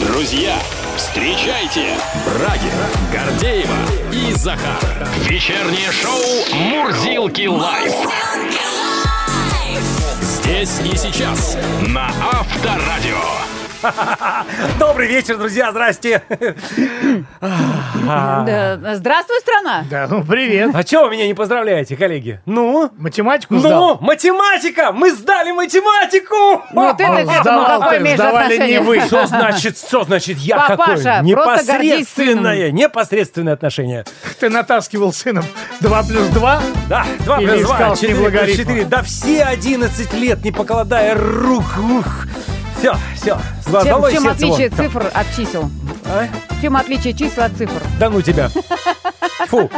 Друзья, встречайте Брагина, Гордеева и Захар. Вечернее шоу «Мурзилки лайф». Здесь и сейчас на Авторадио. Добрый вечер, друзья, здрасте. Да, Здравствуй, страна! Да, ну привет. А чего вы меня не поздравляете, коллеги? Ну? Математику Ну, сдал? математика! Мы сдали математику! Ну ты имеешь сдавали не вы. Что значит, что значит я какой? Непосредственное, непосредственное отношение. Ты натаскивал сыном 2 плюс 2? Да, 2 Или плюс 2, искал с 4 ним плюс логарифм? 4. Да все 11 лет, не покладая рук. Ух. Все, все. Чем, чем отличие цифр от чисел? А? Чем отличие чисел от цифр? Да ну тебя. Фу.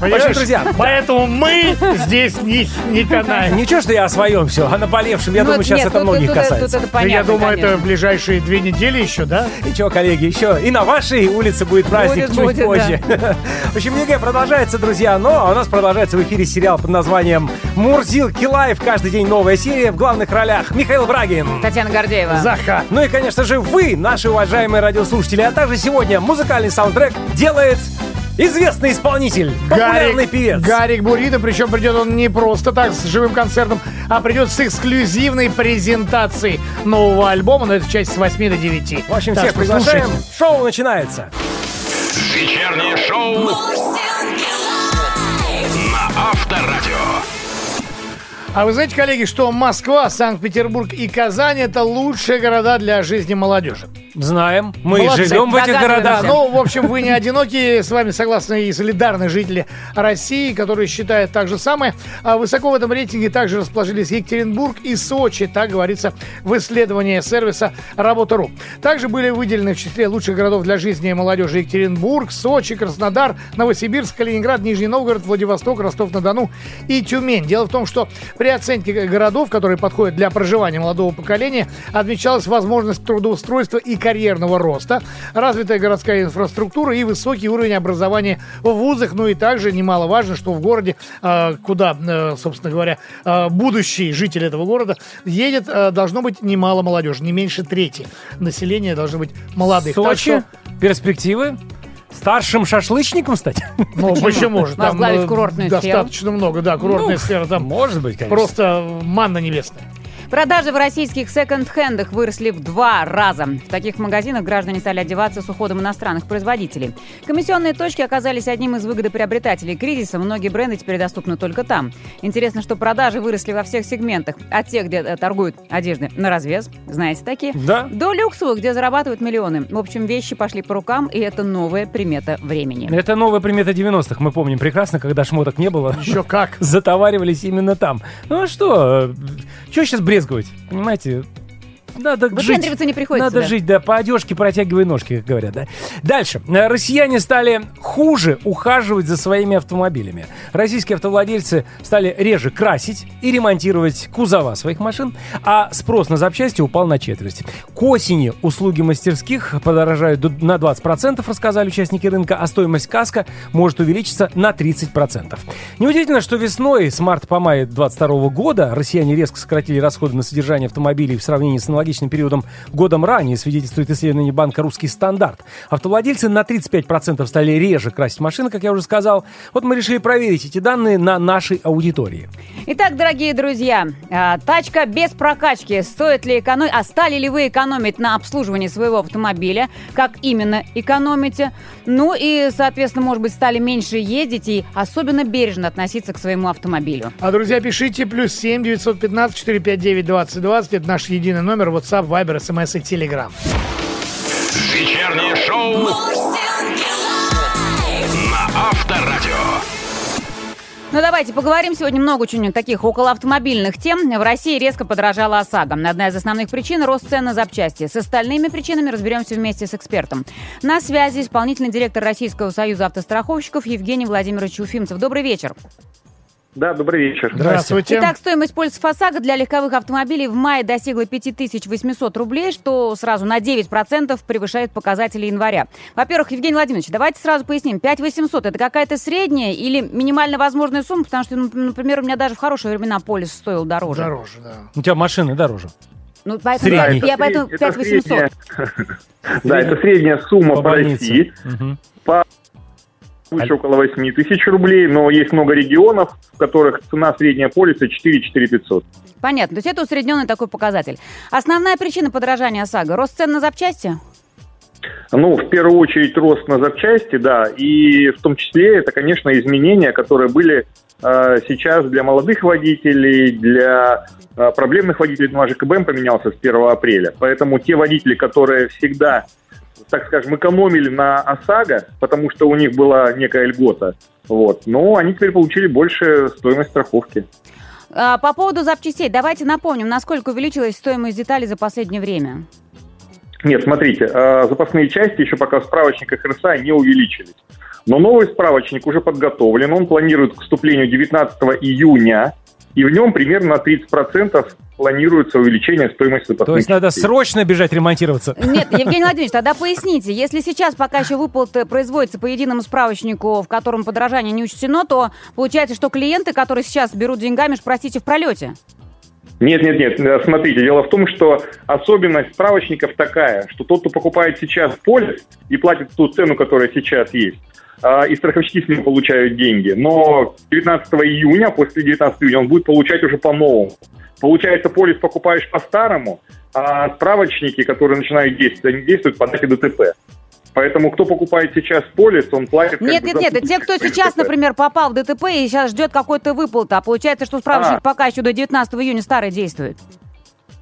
Понимаешь, друзья, Поэтому мы здесь не, не канаем. Ничего, что я о своем все, о наболевшем. Я Ну, думаю, сейчас нет, это тут- многих тут- касается. Тут это Ну, понятно, я думаю, конечно. это в ближайшие две недели еще, да? И что, коллеги, еще и на вашей улице будет праздник Будет, чуть будет, позже. В общем, ЕГЭ продолжается, друзья, но у нас продолжается в эфире сериал под названием «Мурзилки live». Каждый день новая серия в главных ролях Михаил Брагин. Татьяна Гордеева. Захар. Ну и, конечно же, вы, наши уважаемые радиослушатели, а также сегодня музыкальный саундтрек делает известный исполнитель, популярный певец. Гарик Бурито, причем придет он не просто так с живым концертом, а придет с эксклюзивной презентацией нового альбома, но это часть с 8 до 9. В общем, Так всех приглашаем. слушайте. Шоу начинается. Вечернее шоу на Авторадио. А вы знаете, коллеги, что Москва, Санкт-Петербург и Казань это лучшие города для жизни молодежи. Знаем, мы Молодцы. живем в этих городах. Ну, в общем, вы не одиноки, с вами согласны и солидарны жители России, которые считают так же самое. А высоко в этом рейтинге также расположились Екатеринбург и Сочи, так говорится в исследовании сервиса Работа.ру. Также были выделены в числе лучших городов для жизни молодежи Екатеринбург, Сочи, Краснодар, Новосибирск, Калининград, Нижний Новгород, Владивосток, Ростов-на-Дону и Тюмень. Дело в том, что при оценке городов, которые подходят для проживания молодого поколения, отмечалась возможность трудоустройства и карьерного роста, развитая городская инфраструктура и высокий уровень образования в вузах. Ну и также немаловажно, что в городе, э, куда, э, собственно говоря, э, будущий житель этого города едет, э, должно быть немало молодежи, не меньше трети населения должно быть молодых. Так Сочи, что, перспективы. Старшим шашлычником стать? ну, почему же? Возглавить э, курортную сферу. достаточно много, да, курортная Ну, сфера там Может быть, конечно. просто манна небесная. Продажи в российских секонд-хендах выросли в два раза. В таких магазинах граждане стали одеваться с уходом иностранных производителей. Комиссионные точки оказались одним из выгодоприобретателей кризиса. Многие бренды теперь доступны только там. Интересно, что продажи выросли во всех сегментах. От тех, где э, торгуют одежды на развес, знаете такие, Да. до люксовых, где зарабатывают миллионы. В общем, вещи пошли по рукам, и это новая примета времени. Это новая примета 90-х. Мы помним прекрасно, когда шмоток не было. Еще как. Затоваривались именно там. Ну а что? Что сейчас брезговать? Понимаете? Надо жить. Выпендриваться не приходится, Надо да. жить, да, по одежке протягивай ножки, как говорят, да. Дальше. Россияне стали хуже ухаживать за своими автомобилями. Российские автовладельцы стали реже красить и ремонтировать кузова своих машин, а спрос на запчасти упал на четверть. К осени услуги мастерских подорожают до- на 20%, рассказали участники рынка, а стоимость каска может увеличиться на 30%. Неудивительно, что весной с марта по май 2022 года россияне резко сократили расходы на содержание автомобилей в сравнении с аналогичным периодом годом ранее, свидетельствует исследование банка «Русский стандарт». Автовладельцы на 35% стали реже красить машины, как я уже сказал. Вот мы решили проверить эти данные на нашей аудитории. Итак, дорогие друзья, а, тачка без прокачки. Стоит ли экономить? А стали ли вы экономить на обслуживании своего автомобиля? Как именно экономите? Ну и, соответственно, может быть, стали меньше ездить и особенно бережно относиться к своему автомобилю. А, друзья, пишите плюс 7 915 459 2020. Это наш единый номер WhatsApp, Viber, SMS и Telegram. Вечернее шоу Ну давайте поговорим сегодня много очень таких околоавтомобильных тем. В России резко подорожала ОСАГО. Одна из основных причин – рост цен на запчасти. С остальными причинами разберемся вместе с экспертом. На связи исполнительный директор Российского союза автостраховщиков Евгений Владимирович Уфимцев. Добрый вечер. Да, добрый вечер. Здравствуйте. Итак, стоимость полиса ОСАГО для легковых автомобилей в мае достигла 5800 рублей, что сразу на 9% превышает показатели января. Во-первых, Евгений Владимирович, давайте сразу поясним. 5800 – это какая-то средняя или минимально возможная сумма? Потому что, ну, например, у меня даже в хорошие времена полис стоил дороже. Дороже, да. У тебя машины дороже. Ну, поэтому Средний. я, я поэтому Это 5800. средняя- Да, это средняя сумма По по. России. Мгм. Выше около 8 тысяч рублей, но есть много регионов, в которых цена средняя полиса 4-4 500. Понятно, то есть это усредненный такой показатель. Основная причина подорожания ОСАГО – рост цен на запчасти? Ну, в первую очередь рост на запчасти, да, и в том числе это, конечно, изменения, которые были э, сейчас для молодых водителей, для э, проблемных водителей, ну, а ЖКБМ поменялся с 1 апреля. Поэтому те водители, которые всегда, так скажем, экономили на ОСАГО, потому что у них была некая льгота, вот, но они теперь получили больше стоимость страховки. А, По поводу запчастей, давайте напомним, насколько увеличилась стоимость деталей за последнее время. Нет, смотрите, э, запасные части еще пока в справочниках РСА не увеличились. Но новый справочник уже подготовлен, он планирует к вступлению 19 июня, и в нем примерно на 30% планируется увеличение стоимости запасных То есть надо частей. срочно бежать ремонтироваться. Нет, Евгений Владимирович, тогда поясните, если сейчас пока еще выплаты производятся по единому справочнику, в котором подорожание не учтено, то получается, что клиенты, которые сейчас берут деньгами, ж, простите, в пролете. Нет, нет, нет, э, смотрите, дело в том, что особенность справочников такая, что тот, кто покупает сейчас полис и платит ту цену, которая сейчас есть, и страховщики с него получают деньги, но 19 июня, после 19 июня, он будет получать уже по-новому. Получается, полис покупаешь по-старому, а справочники, которые начинают действовать, они действуют по дате ДТП. Поэтому кто покупает сейчас полис, он платит... Нет, нет, нет, это те, кто ДТП. сейчас, например, попал в ДТП и сейчас ждет какой-то выплаты, а получается, что справочник А. пока еще до 19 июня старый действует.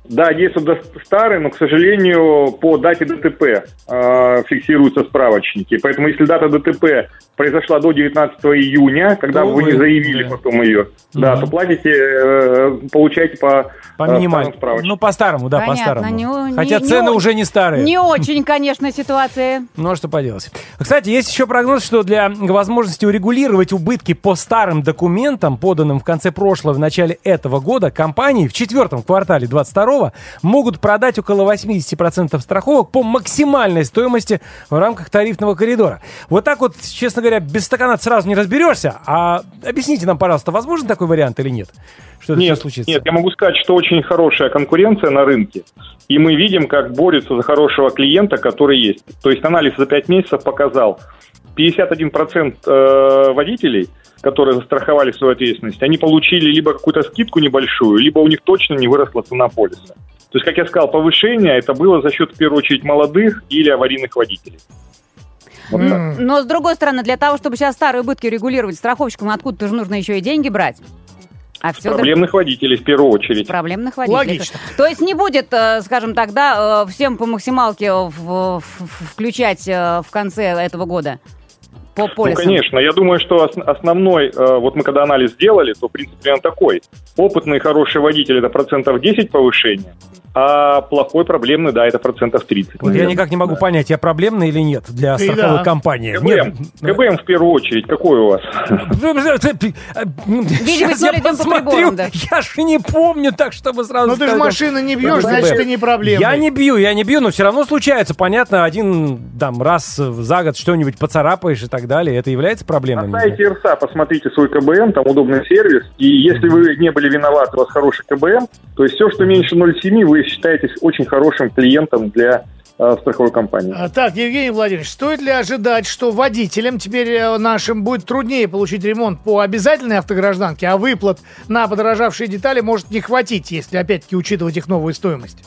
Да, действует до- старый, но, к сожалению, по дате ДТП э, фиксируются справочники. Поэтому если дата ДТП произошла до 19 июня, когда То вы не заявили да. потом ее, да, Мгм. то платите, э, получаете по, По э, старым минимальному. справочникам. Ну, по-старому, да, Понятно, по-старому. не- Хотя не- цены не- уже не старые. Не очень, конечно, ситуация. Ну, а что поделать. Кстати, есть еще прогноз, что для возможности урегулировать убытки по старым документам, поданным в конце прошлого в начале этого года, компании в четвертом квартале 22 могут продать около 80% страховок по максимальной стоимости в рамках тарифного коридора. Вот так вот, честно говоря, без стакана сразу не разберешься. А объясните нам, пожалуйста, возможен такой вариант или нет? Что Нет, случится? нет, я могу сказать, что очень хорошая конкуренция на рынке. И мы видим, как борются за хорошего клиента, который есть. То есть анализ за 5 месяцев показал, 51% э, водителей, которые застраховали свою ответственность, они получили либо какую-то скидку небольшую, либо у них точно не выросла цена полиса. То есть, как я сказал, повышение это было за счет, в первую очередь, молодых или аварийных водителей. Вот. М. Но, с другой стороны, для того, чтобы сейчас старые убытки регулировать страховщикам, откуда-то же нужно еще и деньги брать. А все Проблемных водителей в первую очередь. проблемных водителей. Логично. То есть не будет, э, скажем так, да, э, всем по максималке в- в- включать э, в конце этого года по Ну, полисам? конечно. Я думаю, что ос- основной, э, вот мы когда анализ делали, то, в принципе, он такой. Опытный, хороший водитель – это процентов 10 повышения, а плохой, проблемный, да, это процентов 30. Вот я никак не могу понять, я проблемный или нет для Ты страховой да. компании. КБМ. КБМ в первую очередь. Какой у вас? Видимо, сегодня идем по приборам, да. Я же не помню так, чтобы сразу Ну ты же машины не бьешь, значит, ты не проблема. Я не бью, я не бью, но все равно случается. Понятно, один там раз за год что-нибудь поцарапаешь и так далее. Это является проблемой? На сайте РСА посмотрите свой КБМ, там удобный сервис. И если вы не были виноваты, у вас хороший КБМ, то есть все, что меньше 0,7, вы считаетесь очень хорошим клиентом для э, страховой компании. А, Так, Евгений Владимирович, стоит ли ожидать, что водителям теперь э, нашим будет труднее получить ремонт по обязательной автогражданке, а выплат на подорожавшие детали может не хватить, если опять-таки учитывать их новую стоимость?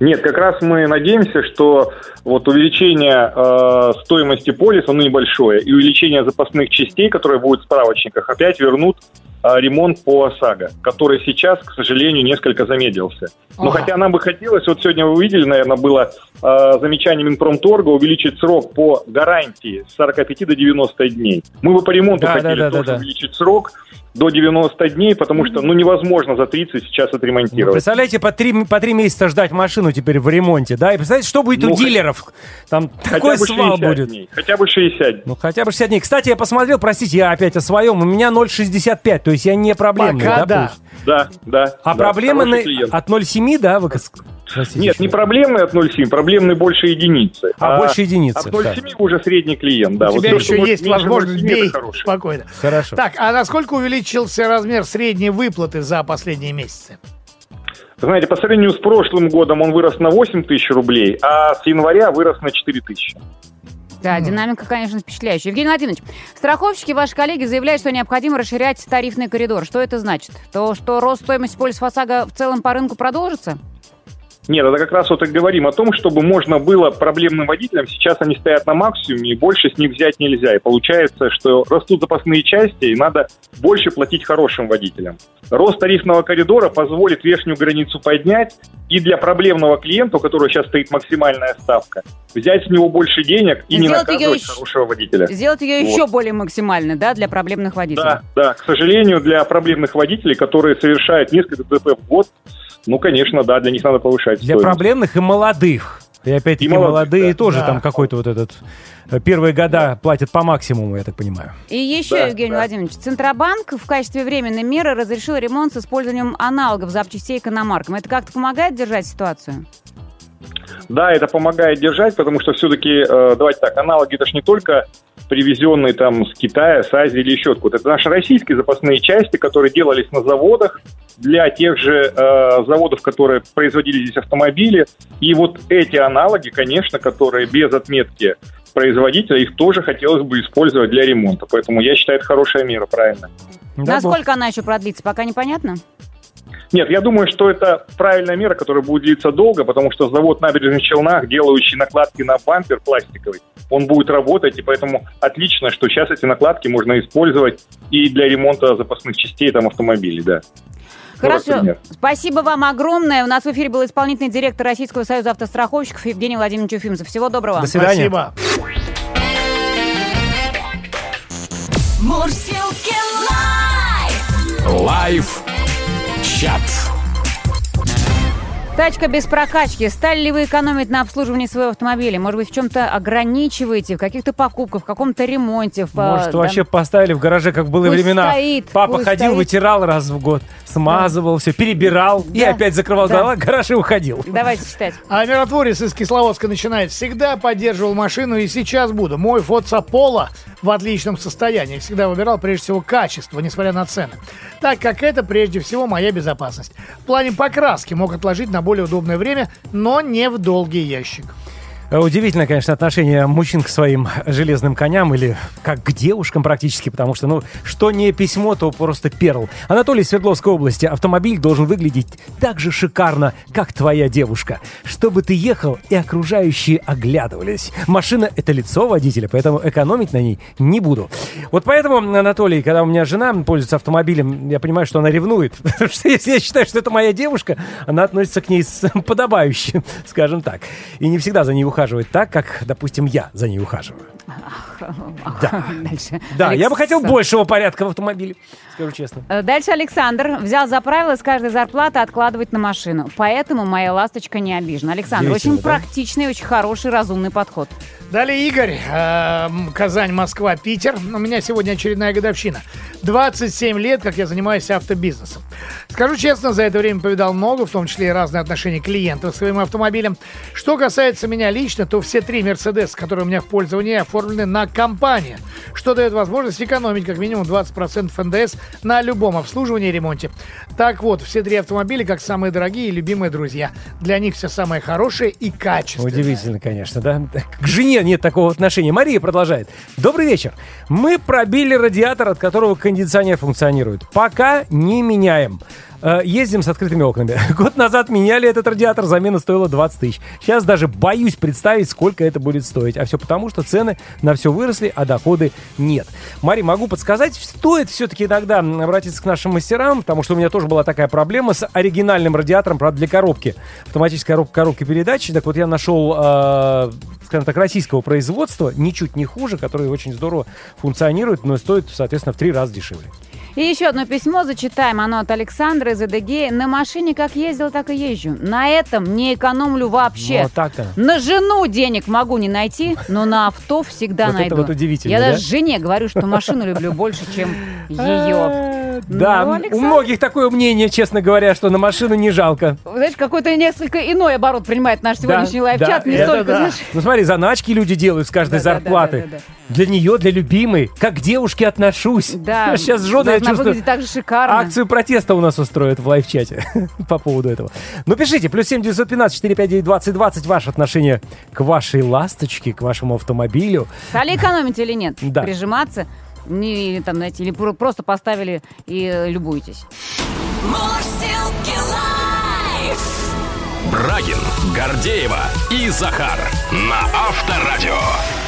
Нет, как раз мы надеемся, что вот увеличение э, стоимости полиса, ну, небольшое, и увеличение запасных частей, которые будут в справочниках, опять вернут э, ремонт по ОСАГО, который сейчас, к сожалению, несколько замедлился. Но Ага. хотя нам бы хотелось, вот сегодня вы видели, наверное, было э, замечание Минпромторга увеличить срок по гарантии с 45 до 90 дней. Мы бы по ремонту Да, хотели да, да, тоже да, да. увеличить срок до 90 дней, потому что, ну, невозможно за 30 сейчас Ну, отремонтировать. представляете, по три, по три месяца ждать машину теперь в ремонте, да? И представляете, что будет Ну, у дилеров? Там такой свал 60 будет. дней. Хотя бы 60 Ну, хотя бы 60 дней. Кстати, я посмотрел, простите, я опять о своем. У меня 0,65, то есть я не проблемный, Пока да? да. Да, да. А да, проблемы на- клиент. от 0,7, да? Вы, простите, Нет, не раз. проблемные от 0,7, проблемные больше единицы. А, больше единицы, От 0,7 уже средний клиент, да. У Вот тебя еще есть возможность 0,7, это бей спокойно. Хорошо. Так, а насколько увеличился размер средней выплаты за последние месяцы? Знаете, по сравнению с прошлым годом он вырос на 8 тысяч рублей, а с января вырос на 4 тысячи. Да, динамика, конечно, впечатляющая. Евгений Владимирович, страховщики, ваши коллеги заявляют, что необходимо расширять тарифный коридор. Что это значит? То, что рост стоимости полиса ОСАГО в целом по рынку продолжится? Нет, это как раз вот и говорим о том, чтобы можно было проблемным водителям, сейчас они стоят на максимуме, и больше с них взять нельзя. И получается, что растут запасные части, и надо больше платить хорошим водителям. Рост тарифного коридора позволит верхнюю границу поднять, и для проблемного клиента, у которого сейчас стоит максимальная ставка, взять с него больше денег и не Сделать ее наказывать еще- хорошего водителя. Сделать ее Вот. еще более максимальной, да, для проблемных водителей? Да, да, к сожалению, для проблемных водителей, которые совершают несколько ДТП в год, ну, конечно, да, для них надо повышать Для стоимость. проблемных и молодых. И опять-таки И молодых, молодые да. тоже Да. там какой-то вот этот... э, Первые года платят по максимуму, я так понимаю. И еще, Да, Евгений да. Владимирович, Центробанк в качестве временной меры разрешил ремонт с использованием аналогов запчастей к иномаркам. Это как-то помогает держать ситуацию? Да, это помогает держать, потому что все-таки, давайте так, аналоги это ж не только привезенные там с Китая, с Азии или еще откуда. Это наши российские запасные части, которые делались на заводах для тех же э, заводов, которые производили здесь автомобили. И вот эти аналоги, конечно, которые без отметки производителя, их тоже хотелось бы использовать для ремонта. Поэтому я считаю, это хорошая мера, правильно. Да, Насколько она еще продлится, пока непонятно? Нет, я думаю, что это правильная мера, которая будет длиться долго, потому что завод набережных Челнах, делающий накладки на бампер пластиковый, он будет работать, и поэтому отлично, что сейчас эти накладки можно использовать и для ремонта запасных частей там автомобилей, да. Хорошо. Спасибо вам огромное. У нас в эфире был исполнительный директор Российского союза автостраховщиков Евгений Владимирович Уфимцев. Всего доброго. До свидания. Спасибо. Мурзилки live! Live чат. Тачка без прокачки. Стали ли вы экономить на обслуживании своего автомобиля? Может быть, в чем-то ограничиваете, в каких-то покупках, в каком-то ремонте? В, Может, да, вообще поставили в гараже, как в былые Пусть времена. стоит, Папа пусть ходил, стоит. вытирал раз в год, смазывал все, перебирал и Да. опять закрывал Да. гараж и уходил. Давайте читать. А миротворец из Кисловодска начинает. Всегда поддерживал машину и сейчас буду. Мой Поло в отличном состоянии. Всегда выбирал прежде всего качество, несмотря на цены. Так как это прежде всего моя безопасность. В плане покраски мог отложить на более удобное время, но не в долгий ящик. Э, Удивительно, конечно, отношение мужчин к своим железным коням или как к девушкам практически, потому что, ну, что не письмо, то просто перл. Анатолий Свердловской области. Автомобиль должен выглядеть так же шикарно, как твоя девушка. Чтобы ты ехал и окружающие оглядывались. Машина — это лицо водителя, поэтому экономить на ней не буду. Вот поэтому, Анатолий, когда у меня жена пользуется автомобилем, я понимаю, что она ревнует. Потому что если я считаю, что это моя девушка, она относится к ней подобающе, скажем так. И не всегда за ней ухаживает так, как, допустим, я за ней ухаживаю. Да. Дальше. Да, я бы хотел Алекс- большего порядка в автомобиле, скажу честно. Э, Дальше Александр взял за правило с каждой зарплаты откладывать на машину. Поэтому моя ласточка не обижена. Александр, Удивительно, очень да? практичный, очень хороший, разумный подход. Далее Игорь, эм, Казань, Москва, Питер. У меня сегодня очередная годовщина. 27 лет, как я занимаюсь автобизнесом. Скажу честно, за это время повидал много, в том числе и разные отношения клиентов к своим автомобилям. Что касается меня лично, то все три Мерседес, которые у меня в пользовании, оформлены на компанию, что дает возможность экономить как минимум 20% НДС на любом обслуживании и ремонте. Так вот, все три автомобиля как самые дорогие и любимые друзья. Для них все самое хорошее и качественное. Удивительно, конечно, да? К жене нет такого отношения. Мария продолжает. Добрый вечер. Мы пробили радиатор, от которого кондиционер функционирует. Пока не меняем. Э, Ездим с открытыми окнами. Год назад меняли этот радиатор, замена стоила 20 тысяч. Сейчас даже боюсь представить, сколько это будет стоить. А все потому, что цены на все выросли, а доходы нет. Мари, могу подсказать, стоит все-таки иногда обратиться к нашим мастерам, потому что у меня тоже была такая проблема с оригинальным радиатором, правда, для коробки. Автоматическая коробка, коробки передач. Так вот, я нашел, э, скажем так, российского производства, ничуть не хуже, который очень здорово функционирует, но стоит, соответственно, в три раза дешевле. И еще одно письмо зачитаем. Оно от Александра из Эдегеи. На машине как ездил, так и езжу. На этом не экономлю вообще. Вот так-то. На жену денег могу не найти, но на авто всегда Вот это найду. вот удивительно, Я да? даже жене говорю, что машину люблю больше, чем ее. А, Да, Ну, у многих такое мнение, честно говоря, что на машину не жалко. Знаешь, какой-то несколько иной оборот принимает наш сегодняшний Да, лайфчат. да, не это столько, да. знаешь... Ну смотри, заначки люди делают с каждой зарплаты. Для нее, для любимой, как к девушке отношусь. Да, Сейчас жены, должна чувствую, выглядеть так же шикарно. акцию протеста у нас устроят в лайв-чате по поводу этого. Ну пишите, плюс 7 915 459 20 20, ваше отношение к вашей ласточке, к вашему автомобилю. Стали экономить или нет? Да. Прижиматься? Не, или там, знаете, или про- просто поставили и э, лайф. Брагин, Гордеева и Захар на Авторадио.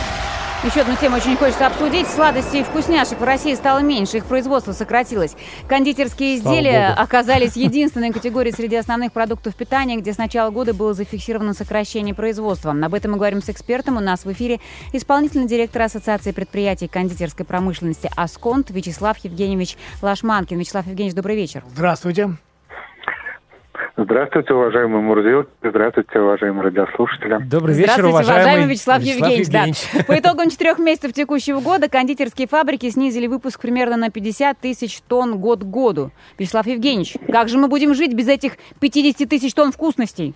Еще одну тему очень хочется обсудить. Сладостей и вкусняшек в России стало меньше, их производство сократилось. Кондитерские изделия оказались единственной категорией среди основных продуктов питания, где с начала года было зафиксировано сокращение производства. Об этом мы говорим с экспертом. У нас в эфире исполнительный директор Ассоциации предприятий кондитерской промышленности «Асконт» Вячеслав Евгеньевич Лашманкин. Вячеслав Евгеньевич, добрый вечер. Здравствуйте. Здравствуйте, уважаемые Мурзилки. Здравствуйте, уважаемые радиослушатели. Добрый вечер, Здравствуйте, уважаемый, Вячеслав, Евгеньевич. да. По итогам четырех месяцев текущего года кондитерские фабрики снизили выпуск примерно на 50 тысяч тонн год к году. Вячеслав Евгеньевич, как же мы будем жить без этих 50 тысяч тонн вкусностей?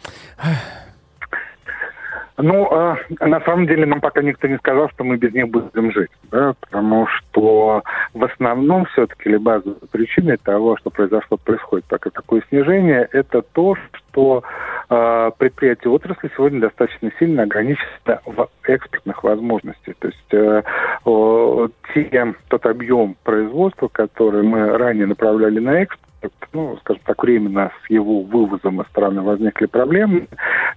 Ну, а, на самом деле, нам пока никто не сказал, что мы без них будем жить, да, потому что в основном все-таки или базовой причиной того, что произошло, происходит пока такое снижение, это то, что а, предприятия отрасли сегодня достаточно сильно ограничены в экспортных возможностях. То есть э, о, те, тот объем производства, который мы ранее направляли на экспорт, ну, скажем так, временно с его вывозом из страны возникли проблемы.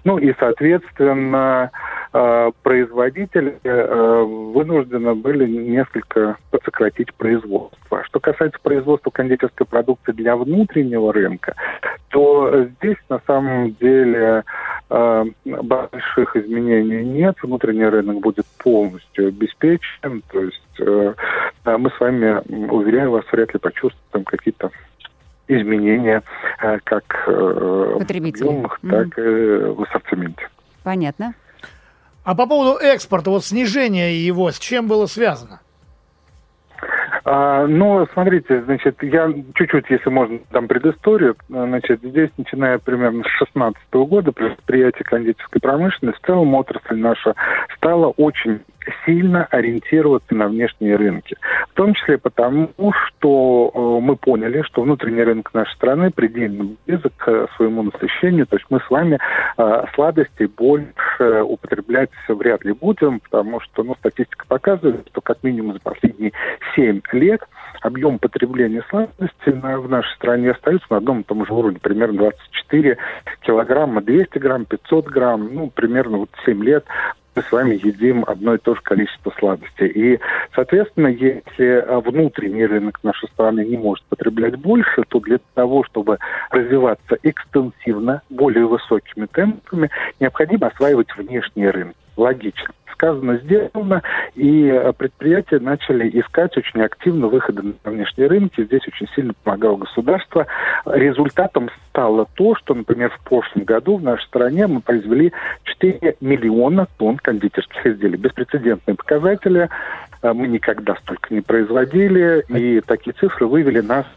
Ну и, соответственно, э, производители э, вынуждены были несколько подсократить производство. Что касается производства кондитерской продукции для внутреннего рынка, то здесь на самом деле э, больших изменений нет. Внутренний рынок будет полностью обеспечен. То есть мы с вами, уверяю вас, вряд ли почувствуем какие-то изменения э, как э, в объемах, так и в ассортименте. Понятно. А по поводу экспорта, вот снижение его, с чем было связано? А, ну, смотрите, значит, я чуть-чуть, если можно, там предысторию. Значит, здесь, начиная примерно с 16 года, предприятие кондитерской промышленности, в целом отрасль наша стала очень сильно ориентироваться на внешние рынки. В том числе потому, что э, мы поняли, что внутренний рынок нашей страны предельно близок к своему насыщению. То есть мы с вами э, сладостей больше употреблять вряд ли будем, потому что ну, статистика показывает, что как минимум за последние 7 лет объем потребления сладостей на- в нашей стране остается на одном и том же уровне, примерно 24 килограмма, 200 грамм, 500 грамм, ну, примерно вот 7 лет мы с вами едим одно и то же количество сладостей. И, соответственно, если а, внутренний рынок нашей страны не может потреблять больше, то для того, чтобы развиваться экстенсивно, более высокими темпами, необходимо осваивать внешний рынок. Логично. Сказано, сделано, и а, предприятия начали искать очень активно выходы на внешние рынки. Здесь очень сильно помогало государство. Результатом стало то, что, например, в прошлом году в нашей стране мы произвели 4 миллиона тонн кондитерских изделий. Беспрецедентные показатели. А, Мы никогда столько не производили, и такие цифры вывели нас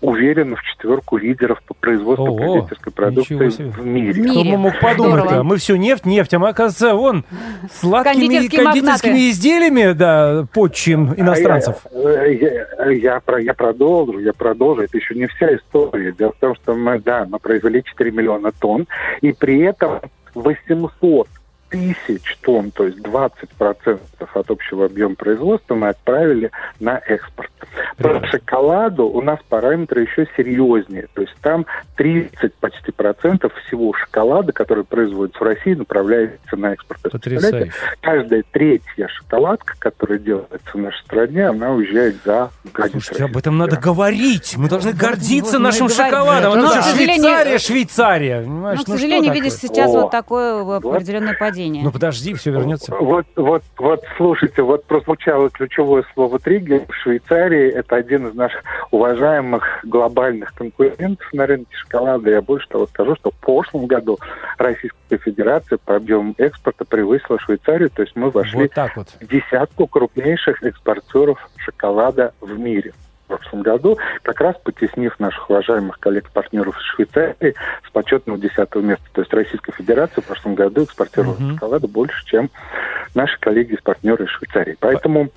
уверенно в четверку лидеров по производству Ого, кондитерской продукции в мире. В мире. Кто бы мог подумать-то? Здорово. Мы все нефть, нефть, а мы, оказывается, вон сладкими Кондитерские кондитерскими магнаты. изделиями, да, подчим иностранцев. А Я, я, я, про- я продолжу, я продолжу. Это еще не вся история. Дело в том, что мы, да, мы произвели 4 миллиона тонн, и при этом 800 тысяч тонн, то есть 20% от общего объема производства мы отправили на экспорт. По шоколаду у нас параметры еще серьезнее. То есть там 30 почти процентов всего шоколада, который производится в России, направляется на экспорт. Потрясающе. каждая третья шоколадка, которая делается в нашей стране, она уезжает за границу. Слушайте, об этом надо говорить. Мы должны гордиться вот мы нашим шоколадом. А к же сожалению, Швейцария, Швейцария. Понимаешь, к ну что сожалению, такое? видишь, сейчас О. вот такое вот определенное падение. Ну подожди, все вернется. Вот, вот, вот, слушайте, вот прозвучало ключевое слово триггер. В Швейцарии это один из наших уважаемых глобальных конкурентов на рынке шоколада. Я больше того скажу, что в прошлом году Российская Федерация по объему экспорта превысила Швейцарию, то есть мы вошли Вот так вот. в десятку крупнейших экспортеров шоколада в мире. Прошлом году, как раз потеснив наших уважаемых коллег-партнеров из Швейцарии с почетного 10 места. То есть Российская Федерация в прошлом году экспортировала Мгм. шоколада больше, чем наши коллеги из партнеры из Швейцарии. Поэтому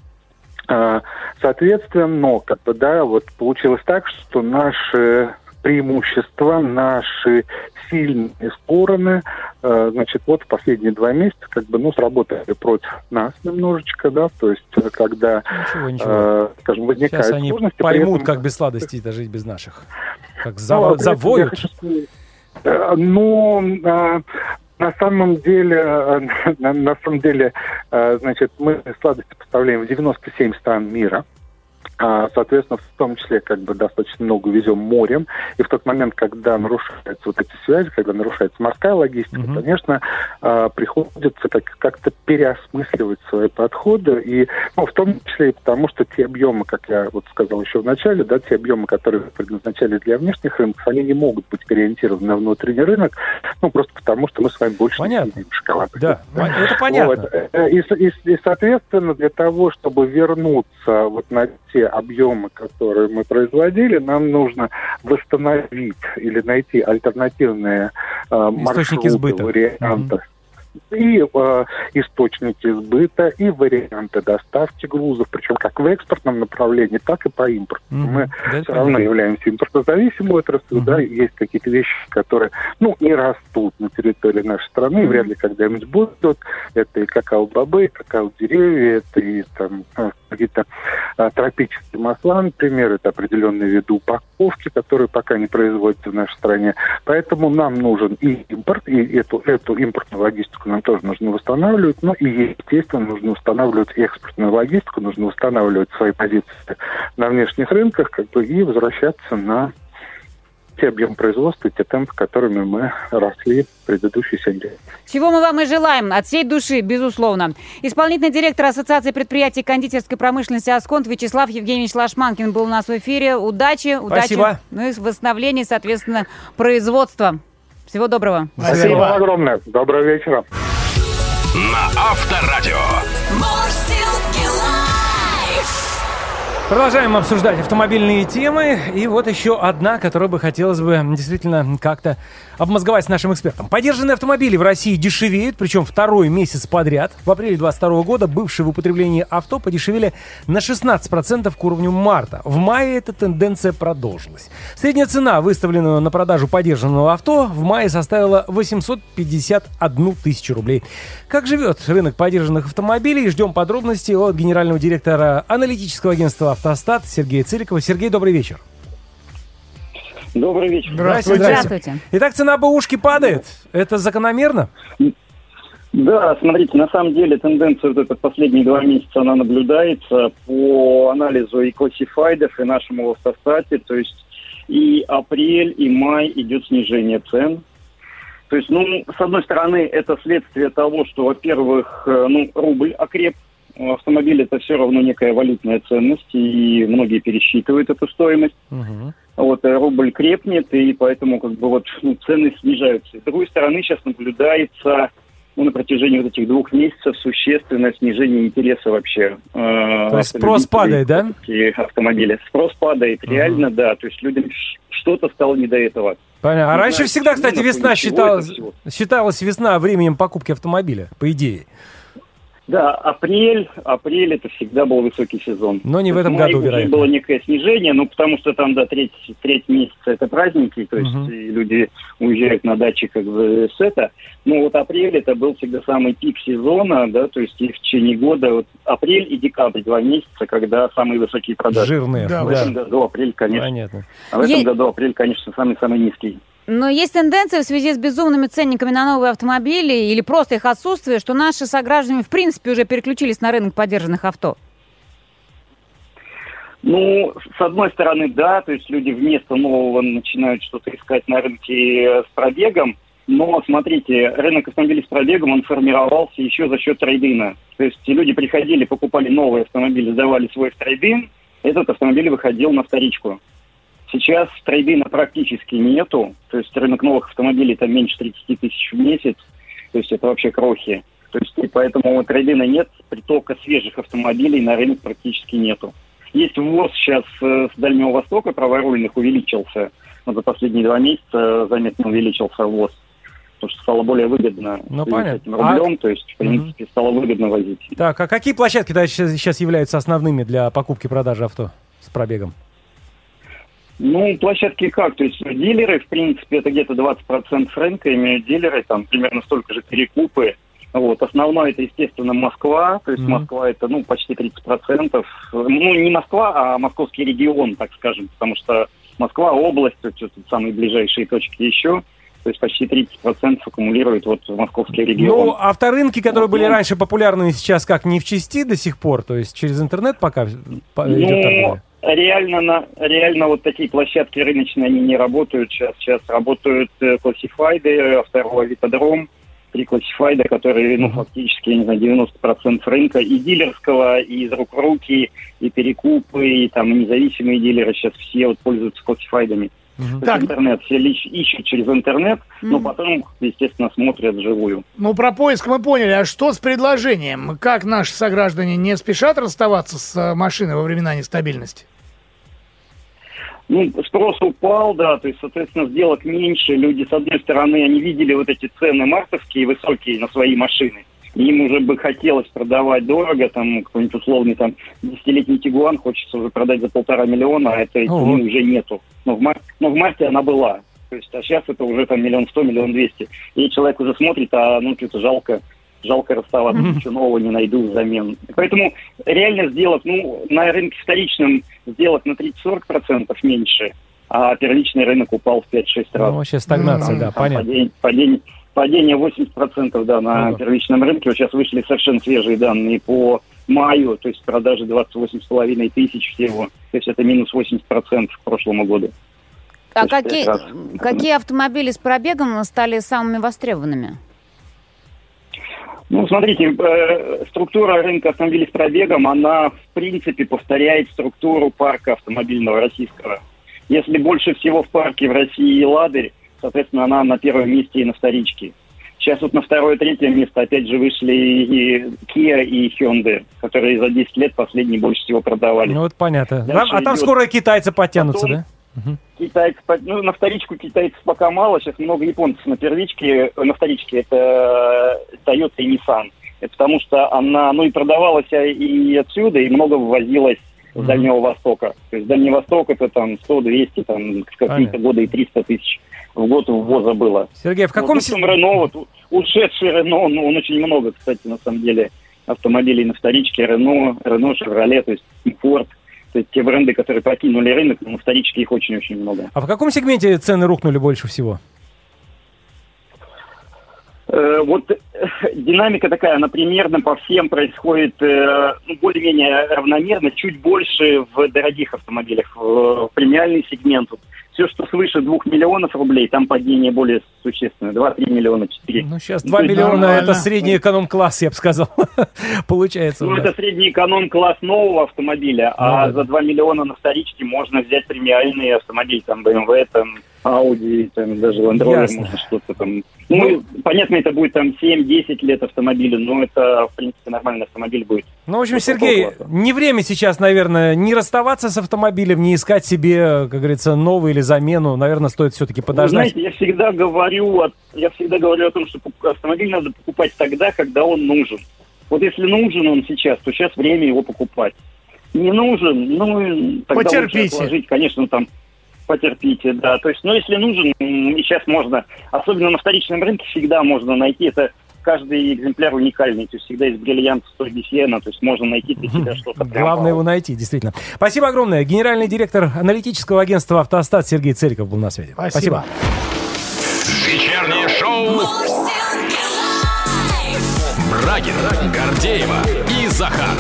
а, Соответственно, но как бы, да, вот получилось так, что наши преимущества, наши сильные стороны, э, значит, вот в последние два месяца как бы, ну, сработали против нас немножечко, да, то есть э, когда, Ничего, ничего. э, скажем, возникают Сейчас они сложности, поймут, этом- как без сладостей-то жить без наших. Как Ну, а этом я завоют. хочу сказать, э, Ну, а, на самом деле, на, на самом деле, значит, мы сладости поставляем в 97 стран мира. А, Соответственно, в том числе как бы достаточно много везем морем. И в тот момент, когда нарушаются вот эти связи, когда нарушается морская логистика, Мгм. конечно, а, приходится как- как-то переосмысливать свои подходы. И ну, в том числе и потому, что те объемы, как я вот сказал еще в начале, да, те объемы, которые предназначались для внешних рынков, они не могут быть переориентированы на внутренний рынок, ну, просто потому, что мы с вами больше Понятно. не едим шоколад. Да, это понятно. Вот. Э, И, и и, соответственно, для того, чтобы вернуться вот на те объемы, которые мы производили, нам нужно восстановить или найти альтернативные э, Источники маршруты, сбыта. варианты. И э, источники сбыта, и варианты доставки грузов, причем как в экспортном направлении, так и по импорту. Мгм. Мы Да, все равно являемся импортозависимой отраслью, Мгм. да, есть какие-то вещи, которые, ну, не растут на территории нашей страны, и вряд ли когда-нибудь будут. Это и какао-бобы, и какао-деревья, это и там э, какие-то э, тропические масла, например, это определенные виды упаковки, которые пока не производятся в нашей стране. Поэтому нам нужен и импорт, и эту, эту импортную логистику нам тоже нужно восстанавливать, но и, естественно, нужно устанавливать экспортную логистику, нужно восстанавливать свои позиции на внешних рынках, как бы, и возвращаться на те объемы производства, те темпы, которыми мы росли в предыдущие 7 лет. Чего мы вам и желаем, от всей души, безусловно. Исполнительный директор Ассоциации предприятий кондитерской промышленности «Асконт» Вячеслав Евгеньевич Лашманкин был у нас в эфире. Удачи, удачи. Спасибо. Ну и в восстановлении, соответственно, производства. Всего доброго. Спасибо вам огромное. Доброго вечера. На Авторадио. Продолжаем обсуждать автомобильные темы. И вот еще одна, которую бы хотелось бы действительно как-то обмозговать с нашим экспертом. Подержанные автомобили в России дешевеют, причем второй месяц подряд. В апреле 2022 года бывшие в употреблении авто подешевели на 16% к уровню марта. В мае эта тенденция продолжилась. Средняя цена выставленного на продажу подержанного авто в мае составила 851 тысячу рублей. Как живет рынок подержанных автомобилей? Ждем подробностей от генерального директора аналитического агентства «Автостат» Сергея Цирикова. Сергей, добрый вечер. Добрый вечер. Здравствуйте. Здравствуйте. Итак, цена бэушки падает. Это закономерно? Да, смотрите, на самом деле тенденция вот эта последние два месяца, она наблюдается по анализу и классифайдов, и нашему в автостате. То есть и апрель, и май идет снижение цен. То есть, ну, с одной стороны, это следствие того, что, во-первых, э, ну, рубль окреп. Автомобиль это все равно некая валютная ценность, и многие пересчитывают эту стоимость. Мгм. Вот э, рубль крепнет, и поэтому как бы вот ну, цены снижаются. С другой стороны, сейчас наблюдается ну, на протяжении вот этих двух месяцев существенное снижение интереса вообще. э, То есть спрос падает, да? автомобиля. Спрос падает, реально, да. То есть людям что-то стало не до этого. Понятно. А Не раньше знаю, всегда, кстати, на весна считалась, считалась весна временем покупки автомобиля, по идее. Да, апрель, апрель это всегда был высокий сезон. Но не в этом году, уже вероятно. было некое снижение, ну, потому что там, да, треть, треть месяца это праздники, то есть и люди уезжают на дачи как бы с это. Но вот апрель это был всегда самый пик сезона, да, то есть и в течение года, вот апрель и декабрь, два месяца, когда самые высокие продажи. Жирные. Да, В Да, этом году апрель, конечно, понятно. а в этом Е- году апрель, конечно, самый-самый низкий. Но есть тенденция в связи с безумными ценниками на новые автомобили или просто их отсутствие, что наши сограждане в принципе уже переключились на рынок подержанных авто. Ну, с одной стороны, да, то есть люди вместо нового начинают что-то искать на рынке с пробегом, но, смотрите, рынок автомобилей с пробегом, он формировался еще за счет трейдина. То есть люди приходили, покупали новый автомобиль, сдавали свой трейдин, этот автомобиль выходил на вторичку. Сейчас трейдина практически нету, то есть рынок новых автомобилей там меньше 30 тысяч в месяц, то есть это вообще крохи. То есть и поэтому трейдина нет, притока свежих автомобилей на рынок практически нету. есть ввоз сейчас э, с Дальнего Востока праворульных увеличился. Вот за последние два месяца заметно увеличился ввоз. Потому что стало более выгодно Ну, с понятно. этим рублем, то есть, в принципе, стало выгодно возить. Так, а какие площадки да, сейчас, сейчас являются основными для покупки и продажи авто с пробегом? Ну, площадки как? То есть дилеры, в принципе, это где-то 20% рынка имеют дилеры, там примерно столько же перекупы. Вот. Основное это, естественно, Москва. То есть Мгм. Москва это, ну, почти 30%. Ну, не Москва, а московский регион, так скажем. Потому что Москва, область, то есть вот самые ближайшие точки еще. То есть почти 30% аккумулирует вот московский регион. Ну, авторынки, которые Вот, были ну. раньше популярны, сейчас как не в части до сих пор, то есть через интернет пока по- идет Ну, торговля? Реально, на, реально вот такие площадки рыночные, они не работают сейчас. Сейчас работают э, классифайды, второй Витодром, три классифайда, которые, ну, фактически, я не знаю, 90% рынка и дилерского, и из рук в руки, и перекупы, и там и независимые дилеры сейчас все вот пользуются классифайдами. То Так. интернет, все ищут через интернет, но Мгм. потом, естественно, смотрят вживую. Ну, про поиск мы поняли. А что с предложением? Как наши сограждане не спешат расставаться с э, машиной во времена нестабильности? Ну, спрос упал, да, то есть, соответственно, сделок меньше. Люди, с одной стороны, они видели вот эти цены мартовские высокие на свои машины. Им уже бы хотелось продавать дорого, там, какой-нибудь условный там десятилетний Тигуан хочется уже продать за полтора миллиона, а этой Ого. цены уже нету. Но в, мар- но в марте она была. То есть, а сейчас это уже там миллион сто, миллион двести. И человек уже смотрит, а ну что-то жалко, жалко расставаться, ничего нового не найду взамен. Поэтому реально сделок, ну, на рынке вторичном сделок на 30-40% меньше, а первичный рынок упал в 5-6 раз. Ну, вообще стагнация, М, да, Там понятно. Падение, падение, падение 80% да, на Ого. первичном рынке. Вот сейчас вышли совершенно свежие данные по маю, то есть продажи 28,5 тысяч всего. То есть это минус 80% к прошлому году. А какие, раз. какие автомобили с пробегом стали самыми востребованными? Ну, смотрите, э, структура рынка автомобилей с пробегом, она, в принципе, повторяет структуру парка автомобильного российского. Если больше всего в парке в России «Ладырь», соответственно, она на первом месте и на вторичке. Сейчас вот на второе, третье место опять же вышли и Kia, и Hyundai, которые за 10 лет последние больше всего продавали. Ну, вот понятно. Дальше а там идет. скоро китайцы подтянутся, Потом- да? Китайцы, по- ну, на вторичку китайцев пока мало, сейчас много японцев на первичке, на вторичке это э, Toyota и Nissan. Это потому что она, ну и продавалась и отсюда, и много вывозилась с Мгм. Дальнего Востока. То есть Дальний Восток это там 100-200, там в какие-то годы и 300 тысяч в год ввоза было. Сергей, в каком... Ну, се- причем Рено, вот ушедший Рено, ну, он очень много, кстати, на самом деле, автомобилей на вторичке, Рено, Рено, Шевроле, то есть Форд, то есть те бренды, которые покинули рынок, но на вторичке их очень-очень много. А в каком сегменте цены рухнули больше всего? Э, Вот э, динамика такая, она примерно по всем происходит э, ну, более-менее равномерно, чуть больше в дорогих автомобилях, в премиальный сегмент. Все, что свыше 2 миллионов рублей, там падение более существенное, 2-3 миллиона, 4. Ну, сейчас Ну, 2 то есть миллиона, нормально. это средний эконом-класс, я бы сказал. Получается. Ну, это средний эконом-класс нового автомобиля, а Ну, да. за 2 миллиона на вторичке можно взять премиальный автомобиль, там, BMW, там, Audi, там, даже Land Rover, можно что-то там. Ну, понятно, это будет там 7-10 лет автомобиля, но это, в принципе, нормальный автомобиль будет. Ну, в общем, Сергей, не время сейчас, наверное, не расставаться с автомобилем, не искать себе, как говорится, новый или замену. Наверное, стоит все-таки Вы подождать. знаете, я всегда говорю, о- я всегда говорю о том, что автомобиль надо покупать тогда, когда он нужен. Вот если нужен он сейчас, то сейчас время его покупать. Не нужен, ну, тогда Потерпите. лучше отложить, конечно, там потерпите, да. То есть, ну, если нужен, и сейчас можно, особенно на вторичном рынке всегда можно найти, это каждый экземпляр уникальный, то есть всегда есть бриллиант 100 BCN, то есть можно найти для себя что-то Главное его найти, действительно. Спасибо огромное. Генеральный директор аналитического агентства «Автостат» Сергей Цериков был на связи. Спасибо. Вечернее шоу. Брагина, Гордеева и Захара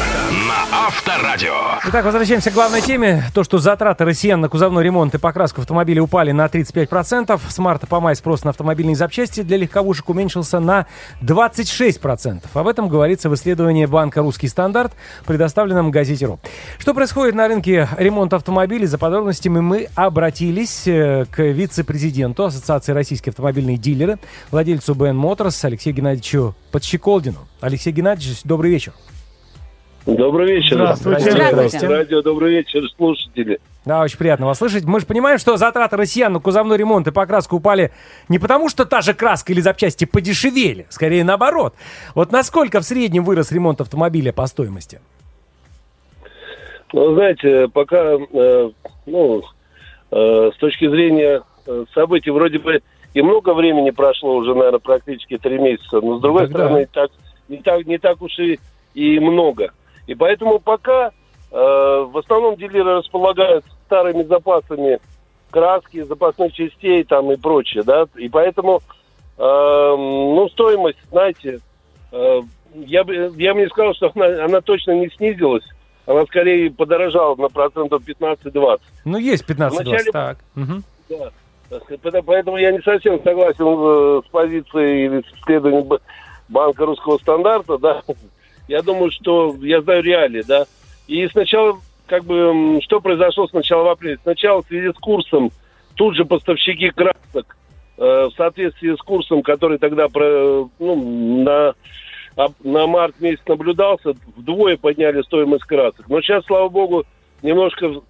на Авторадио. Итак, возвращаемся к главной теме. То, что затраты россиян на кузовной ремонт и покраску автомобилей упали на 35%. С марта по май спрос на автомобильные запчасти для легковушек уменьшился на 26%. Об этом говорится в исследовании банка «Русский стандарт», предоставленном газете «Ру». Что происходит на рынке ремонта автомобилей? За подробностями мы обратились э, к вице-президенту Ассоциации российские автомобильные дилеры, владельцу БН Моторс Алексею Геннадьевичу Подщеколдину. Алексей Геннадьевич, добрый вечер. Добрый вечер. Здравствуйте. Здравствуйте. Радио, добрый вечер, слушатели. Да, очень приятно вас слышать. Мы же понимаем, что затраты россиян на кузовной ремонт и покраску упали не потому, что та же краска или запчасти подешевели, скорее наоборот. Вот насколько в среднем вырос ремонт автомобиля по стоимости? Ну, знаете, пока, э, ну, э, с точки зрения э, событий, вроде бы и много времени прошло, уже, наверное, практически три месяца, но, с другой Тогда. стороны, так, не, так, не так уж и, и много. И поэтому пока э, в основном дилеры располагают старыми запасами краски, запасных частей там и прочее, да, и поэтому, э, ну, стоимость, знаете, э, я бы я бы не сказал, что она, она точно не снизилась, она скорее подорожала на процентов 15-20. Ну, есть 15-20, Вначале- так. Мгм. Да. Поэтому- я не совсем согласен э, с позицией или с исследованием банка русского стандарта, да. Я думаю, что я знаю реалии, да. И сначала, как бы, что произошло сначала в апреле? Сначала в связи с курсом тут же поставщики красок э, в соответствии с курсом, который тогда про, ну, на, на март месяц наблюдался, вдвое подняли стоимость красок. Но сейчас, слава богу, немножко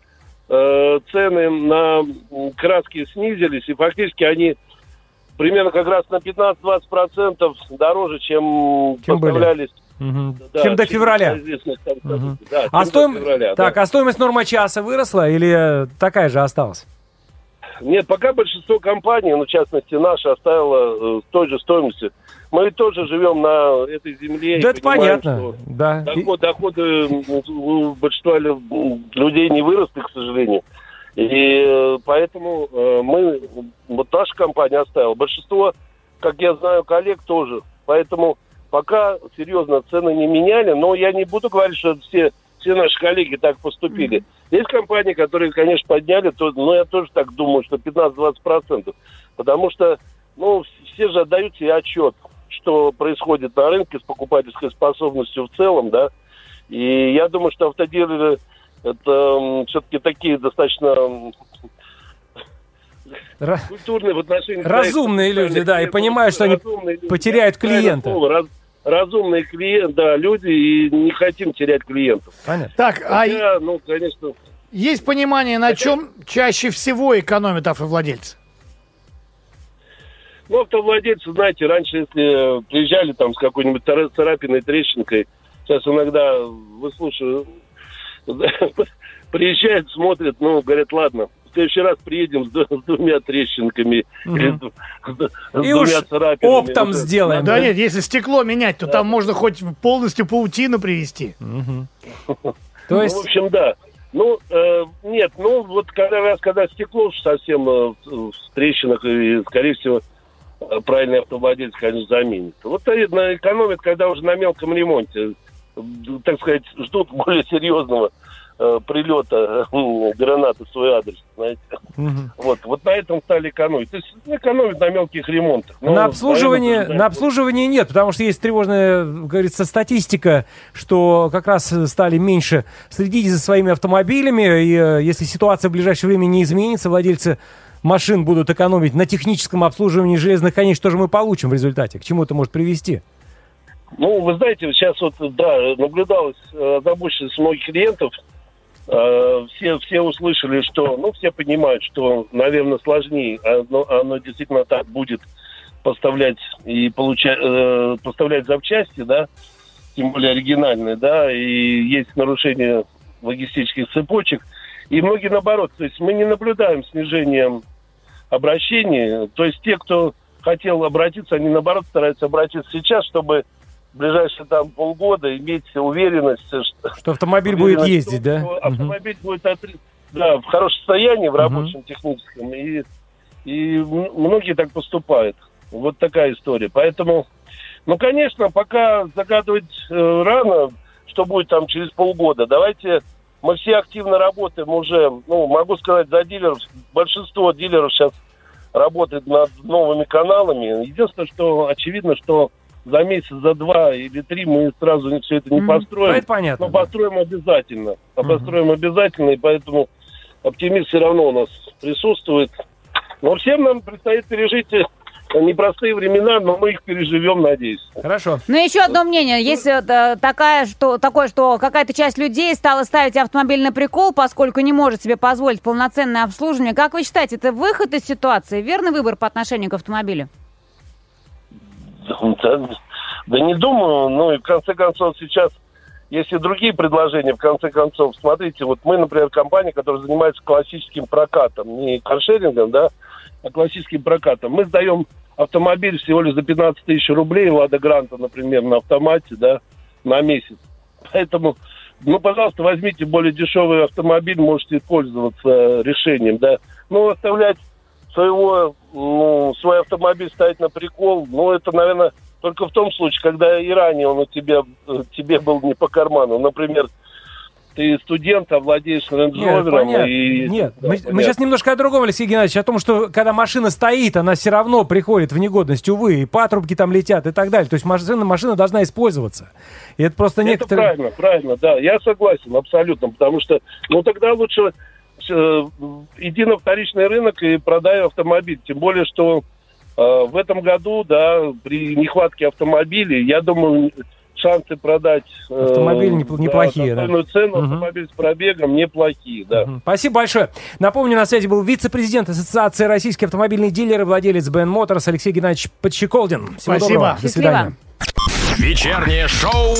э, цены на краски снизились, и фактически они примерно как раз на 15-20% дороже, чем, Чем были. Мгм. да, Чем до февраля. событий. Да, А, стоим- февраля, так, да. а стоимость норма часа выросла или э, такая же осталась? Нет, пока большинство компаний, ну, в частности, наша, оставила э, той же стоимости. Мы тоже живем на этой земле. да это понимаем, понятно. Да. Доход, доходы у большинства лю- людей не выросли, к сожалению. И э, поэтому э, мы, вот наша компания оставила. Большинство, как я знаю, коллег тоже. Поэтому пока серьезно цены не меняли, но я не буду говорить, что все, все наши коллеги так поступили. Есть компании, которые, конечно, подняли, то, но я тоже так думаю, что 15-20%. Потому что, ну, все же отдают себе отчет, что происходит на рынке с покупательской способностью в целом, да. И я думаю, что автодилеры это все-таки такие достаточно культурные в отношении... своих Разумные люди, потенциальных да, и понимают, что они люди. потеряют клиента. слово, раз- разумные клиенты, да, люди, и не хотим терять клиентов. Понятно. Так, а Хотя, ну, конечно, есть понимание, на чем чаще всего экономят автовладельцы? Ну, автовладельцы, знаете, раньше, если э, приезжали там с какой-нибудь цара- царапиной, трещинкой, сейчас иногда выслушаю, приезжают, смотрят, ну, говорят, ладно, в следующий раз приедем с, с двумя трещинками или с, с- с И уж двумя царапинами. оптом Вот сделаем. Да нет, если стекло менять, то там можно хоть полностью паутину привести. То Ну, есть, в общем, да. Ну, э, нет, ну, вот когда раз, когда стекло уж совсем э, в в трещинах, и, скорее всего, э, правильный автовладелец, конечно, заменит. Вот э, на- экономят, когда уже на мелком ремонте, так сказать, ждут более серьезного э, прилета э, гранаты в свой адрес, знаете. мгм. Вот, вот на этом стали экономить. То есть экономят на мелких ремонтах. На обслуживание, наверное, на обслуживание нет, потому что есть тревожная, как говорится, статистика, что как раз стали меньше следить за своими автомобилями, и э, если ситуация в ближайшее время не изменится, владельцы машин будут экономить на техническом обслуживании железных коней, что же мы получим в результате? К чему это может привести? Ну, вы знаете, сейчас вот, да, наблюдалась э, озабоченность многих клиентов. Э, Все, все услышали, что, ну, все понимают, что, наверное, сложнее, оно, оно действительно так будет поставлять и получать, э, поставлять запчасти, да, тем более оригинальные, да, и есть нарушение логистических цепочек. И многие наоборот, то есть мы не наблюдаем снижения обращений, то есть те, кто хотел обратиться, они наоборот стараются обратиться сейчас, чтобы ближайшие там полгода иметь уверенность, что, Что автомобиль будет уверенность ездить, да? что Мгм. Автомобиль будет отри- да, в хорошем состоянии, в рабочем, техническом, и, и многие так поступают. Вот такая история. Поэтому, ну, конечно, пока загадывать э, рано, что будет там через полгода. Давайте мы все активно работаем уже, ну, могу сказать, за дилеров. Большинство дилеров сейчас работает над новыми каналами. Единственное, что очевидно, что за месяц, за два или три мы сразу не- все это не построим. Это понятно. Но да. построим обязательно. А Построим обязательно, и поэтому оптимист все равно у нас присутствует. Но всем нам предстоит пережить непростые времена, но мы их переживем, надеюсь. Хорошо. Ну, еще одно мнение. Есть э, да, такая, что, такое, что какая-то часть людей стала ставить автомобиль на прикол, поскольку не может себе позволить полноценное обслуживание. Как вы считаете, это выход из ситуации? Верный выбор по отношению к автомобилю? Да, да не думаю, ну и в конце концов сейчас есть и другие предложения, в конце концов. Смотрите, вот мы, например, компания, которая занимается классическим прокатом, не каршерингом, да, а классическим прокатом. Мы сдаем автомобиль всего лишь за 15 тысяч рублей, Лада Гранта, например, на автомате, да, на месяц. Поэтому, ну, пожалуйста, возьмите более дешевый автомобиль, можете пользоваться решением, да. Ну, оставлять своего, ну, свой автомобиль ставить на прикол, ну, это, наверное, только в том случае, когда и ранее он у тебя, тебе был не по карману. Например, ты студент, а владеешь Range Нет, и... Нет, Да, мы, мы сейчас немножко о другом, Алексей Геннадьевич, о том, что когда машина стоит, она все равно приходит в негодность, увы, и патрубки там летят и так далее. То есть машина, машина должна использоваться. И это просто Это некоторые... правильно, правильно, да, я согласен абсолютно, потому что, ну тогда лучше иди на вторичный рынок и продай автомобиль, тем более, что э, в этом году, да, при нехватке автомобилей, я думаю, шансы продать э, Автомобили непл- за неплохие, да. достойную цену Мгм. автомобиль с пробегом неплохие, да. Мгм. Спасибо большое. Напомню, на связи был вице-президент Ассоциации российских автомобильных дилеров, владелец БН Моторс Алексей Геннадьевич Подщеколдин. Всего Спасибо. доброго. До Счастливо. свидания. Вечернее шоу